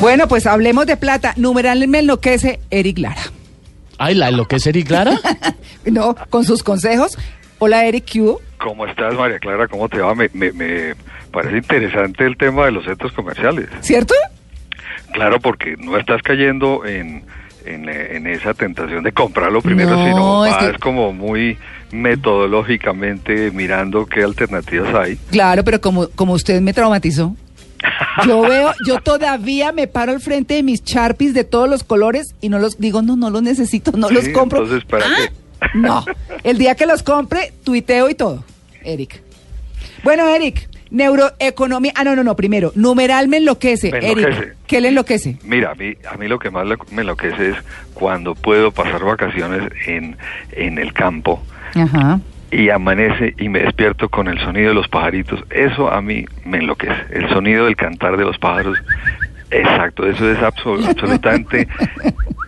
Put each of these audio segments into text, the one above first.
Bueno, pues hablemos de plata. Numeral me enloquece Eric Lara. Ay, ¿la enloquece Eric Lara? no, con sus consejos. Hola, Eric Q. ¿Cómo estás, María Clara? ¿Cómo te va? Me, me, me parece interesante el tema de los centros comerciales. ¿Cierto? Claro, porque no estás cayendo en, en, en esa tentación de comprarlo primero, No, sino es que- como muy metodológicamente mirando qué alternativas hay. Claro, pero como, como usted me traumatizó. Yo veo, yo todavía me paro al frente de mis charpis de todos los colores y no los digo, no, no los necesito, no los compro. entonces, ¿para Ah, qué? No, el día que los compre, tuiteo y todo, Eric. Bueno, Eric, neuroeconomía. Ah, no, no, no, primero, numeral me enloquece. Me Eric. ¿qué le enloquece? Mira, a mí, a mí lo que más me enloquece es cuando puedo pasar vacaciones en, en el campo Ajá. Y amanece y me despierto con el sonido de los pajaritos. Eso a mí me enloquece. El sonido del cantar de los pájaros. Exacto, eso es absol- absolutamente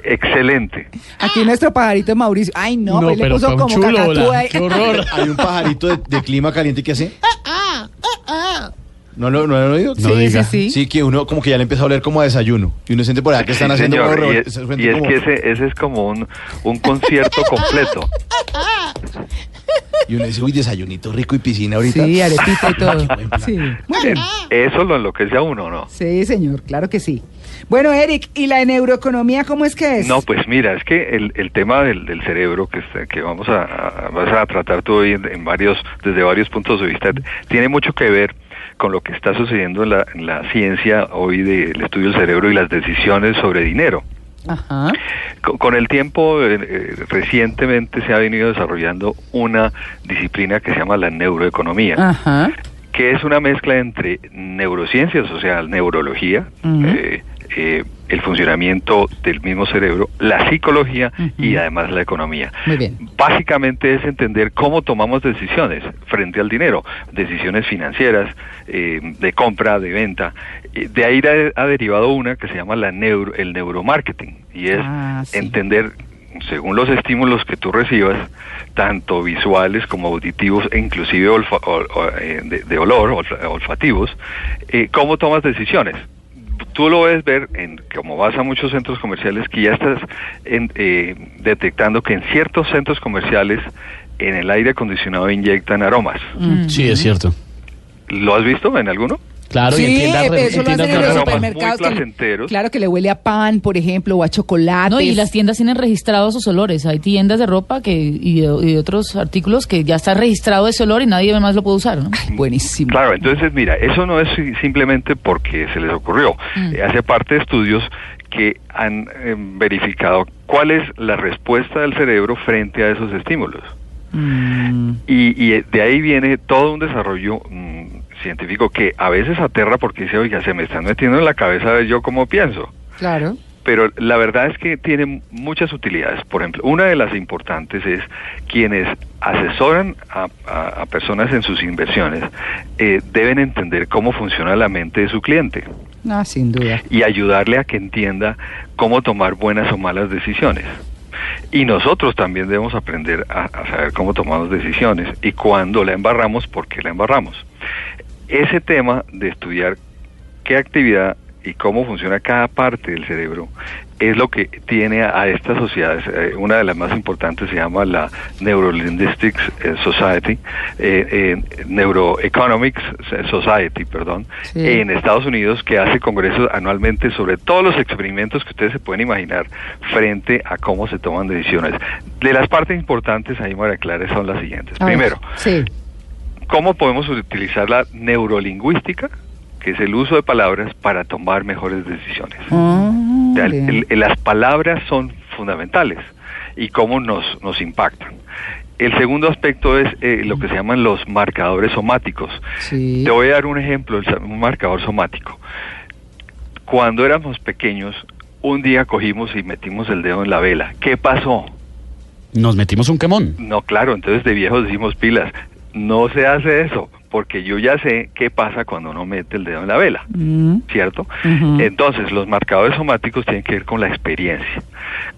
excelente. Aquí nuestro pajarito Mauricio. Ay, no, No, pues le pero puso con como chulo, cacatúa qué horror. Hay un pajarito de, de clima caliente que hace. ¿No lo, no lo han oído? No sí, diga. sí, sí. Sí, que uno como que ya le empieza a oler como a desayuno. Y uno siente por allá que están Sí, haciendo señor, como y, es, se y siente es como- que ese, ese es como un, un concierto completo. Y uno dice, uy, desayunito rico y piscina ahorita. Sí, arepita y todo. Sí. Eh, Eso lo enloquece a uno, ¿no? Sí, señor, claro que sí. Bueno, Eric, ¿y la neuroeconomía cómo es que es? No, pues mira, es que el, el tema del, del cerebro que, está- que vamos a, a- vas a tratar tú hoy en, en varios, desde varios puntos de vista, tiene mucho que ver con lo que está sucediendo en la, en la ciencia hoy del estudio del cerebro y las decisiones sobre dinero. Ajá. Con, el tiempo, eh, eh, recientemente se ha venido desarrollando una disciplina que se llama la neuroeconomía, Ajá. que es una mezcla entre neurociencias, o sea, neurología, eh, eh, el funcionamiento del mismo cerebro, la psicología y además la economía. Muy bien. Básicamente es entender cómo tomamos decisiones frente al dinero, decisiones financieras, eh, de compra, de venta. Eh, De ahí ha, derivado una que se llama la neuro, el neuromarketing y es Ah, sí. entender según los estímulos que tú recibas, tanto visuales como auditivos e inclusive olfa- ol- eh, de, de olor, olfa- olfativos, eh, cómo tomas decisiones. Tú lo ves ver, en, como vas a muchos centros comerciales, que ya estás en- eh, detectando que en ciertos centros comerciales en el aire acondicionado inyectan aromas. Mm. Sí, es cierto. ¿Lo has visto en alguno? Claro, y en Sí, tiendas, re- eso en lo hacen tiendas en de los aromas ropa. muy supermercados. que claro que le huele a pan, por ejemplo, o a chocolate. No, y las tiendas tienen registrados esos olores. Hay tiendas de ropa que y de, y de otros artículos que ya está registrado ese olor y nadie más lo puede usar, ¿no? Buenísimo. Claro, entonces mira, eso no es si- simplemente porque se les ocurrió. Mm. Eh, hace parte de estudios que han eh, verificado cuál es la respuesta del cerebro frente a esos estímulos. Mm. Y, y de ahí viene todo un desarrollo mm, científico que a veces aterra porque dice, oiga, se me están metiendo en la cabeza de yo cómo pienso. Claro. Pero la verdad es que tiene muchas utilidades. Por ejemplo, una de las importantes es quienes asesoran a, a- a personas en sus inversiones eh, deben entender cómo funciona la mente de su cliente No, sin duda. y ayudarle a que entienda cómo tomar buenas o malas decisiones. Y nosotros también debemos aprender a, a saber cómo tomamos decisiones y cuándo la embarramos, por qué la embarramos. Ese tema de estudiar qué actividad y cómo funciona cada parte del cerebro es lo que tiene a, a estas sociedades. eh, una de las más importantes se llama la Neurolinguistics eh, Society, eh, eh, Neuroeconomics Society, perdón, Sí. en Estados Unidos que hace congresos anualmente sobre todos los experimentos que ustedes se pueden imaginar frente a cómo se toman decisiones. De las partes importantes ahí, María Clara, son las siguientes. A Primero, Sí. ¿Cómo podemos utilizar la neurolingüística, que es el uso de palabras, para tomar mejores decisiones? Ah, O sea, bien. el- el- las palabras son fundamentales y cómo nos, nos impactan. El segundo aspecto es eh, lo que se llaman los marcadores somáticos. Sí. Te voy a dar un ejemplo, un marcador somático. Cuando éramos pequeños, un día cogimos y metimos el dedo en la vela. ¿Qué pasó? Nos metimos un quemón. No, claro, entonces de viejos decimos pilas. No se hace eso, porque yo ya sé qué pasa cuando uno mete el dedo en la vela. Mm. ¿cierto? Entonces, los marcadores somáticos tienen que ver con la experiencia,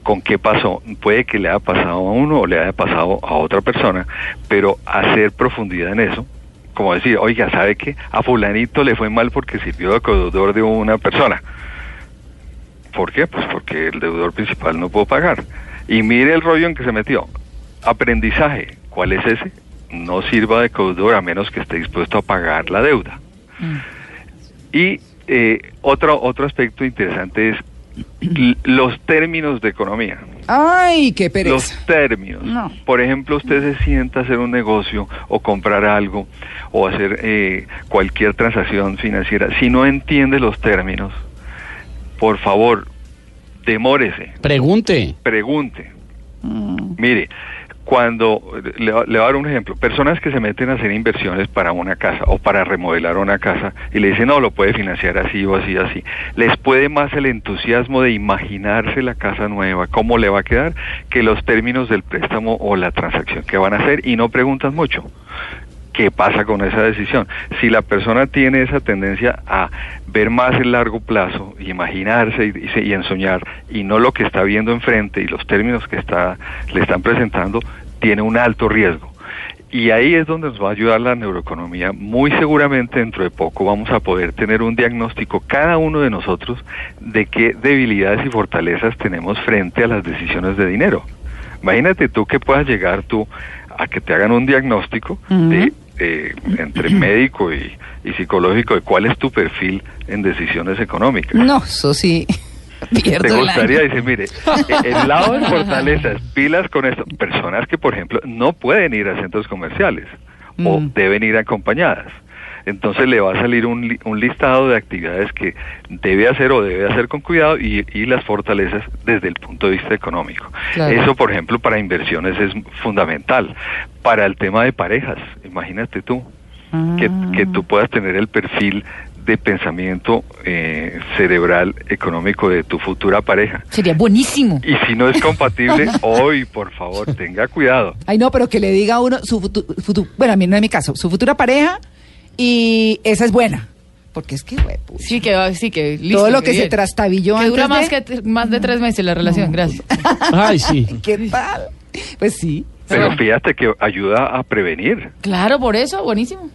con qué pasó. Puede que le haya pasado a uno o le haya pasado a otra persona, pero hacer profundidad en eso, como decir, oiga, ¿sabe qué? A fulanito le fue mal porque sirvió de acogedor de una persona. ¿Por qué? Pues porque el deudor principal no pudo pagar. Y mire el rollo en que se metió. Aprendizaje. ¿Cuál es ese? No sirva de deudor a menos que esté dispuesto a pagar la deuda. Y eh, otro, otro aspecto interesante es los términos de economía. Ay, qué pereza. Los términos. No. Por ejemplo, usted se sienta a hacer un negocio o comprar algo o hacer eh, cualquier transacción financiera. Si no entiende los términos, por favor, demórese, Pregunte. pregunte. Mire, cuando le, voy a dar un ejemplo, personas que se meten a hacer inversiones para una casa o para remodelar una casa y le dicen, no, lo puede financiar así o así, así, les puede más el entusiasmo de imaginarse la casa nueva, cómo le va a quedar, que los términos del préstamo o la transacción que van a hacer y no preguntan mucho. ¿Qué pasa con esa decisión? Si la persona tiene esa tendencia a ver más el largo plazo, imaginarse y, y y ensoñar, y no lo que está viendo enfrente y los términos que está, le están presentando, tiene un alto riesgo. Y ahí es donde nos va a ayudar la neuroeconomía. Muy seguramente dentro de poco vamos a poder tener un diagnóstico, cada uno de nosotros, de qué debilidades y fortalezas tenemos frente a las decisiones de dinero. Imagínate tú que puedas llegar tú a que te hagan un diagnóstico de eh, entre médico y, y psicológico de cuál es tu perfil en decisiones económicas. No, eso sí. Pierdo ¿Te el gustaría? año. Dice, mire, eh, el lado de fortalezas, pilas con esto. Personas que, por ejemplo, no pueden ir a centros comerciales o Mm. deben ir acompañadas. Entonces le va a salir un, un listado de actividades que debe hacer o debe hacer con cuidado y, y las fortalezas desde el punto de vista económico. Claro. Eso, por ejemplo, para inversiones es fundamental. Para el tema de parejas, imagínate tú, que, Ah. que tú puedas tener el perfil de pensamiento eh, cerebral económico de tu futura pareja. Sería buenísimo. Y si no es compatible, hoy, por favor, tenga cuidado. Ay, no, pero que le diga a uno su futuro, bueno, a mí no es mi caso, su futura pareja y esa es buena. Porque es que, güey, Sí, que, va- sí, que listo. todo lo que se trastabilló Que dura antes más, de- que, más de tres meses la relación, gracias. Ay, sí. ¿Qué tal? Pues sí. Pero Sí. fíjate que ayuda a prevenir. Claro, por eso, buenísimo.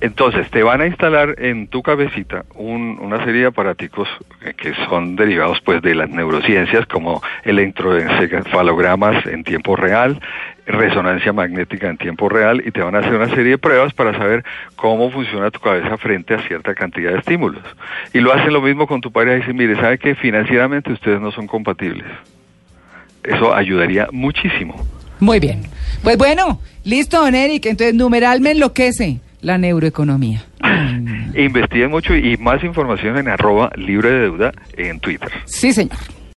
Entonces, te van a instalar en tu cabecita un- una serie de aparaticos que son derivados pues de las neurociencias como electroencefalogramas en tiempo real, resonancia magnética en tiempo real y te van a hacer una serie de pruebas para saber cómo funciona tu cabeza frente a cierta cantidad de estímulos. Y lo hacen lo mismo con tu pareja y dicen, mire, ¿sabe que financieramente ustedes no son compatibles? Eso ayudaría muchísimo. Muy bien. Pues bueno, listo, don Eric. Entonces, numeral me enloquece la neuroeconomía. Investiguen mucho y más información en arroba libre de deuda en Twitter. Sí, señor.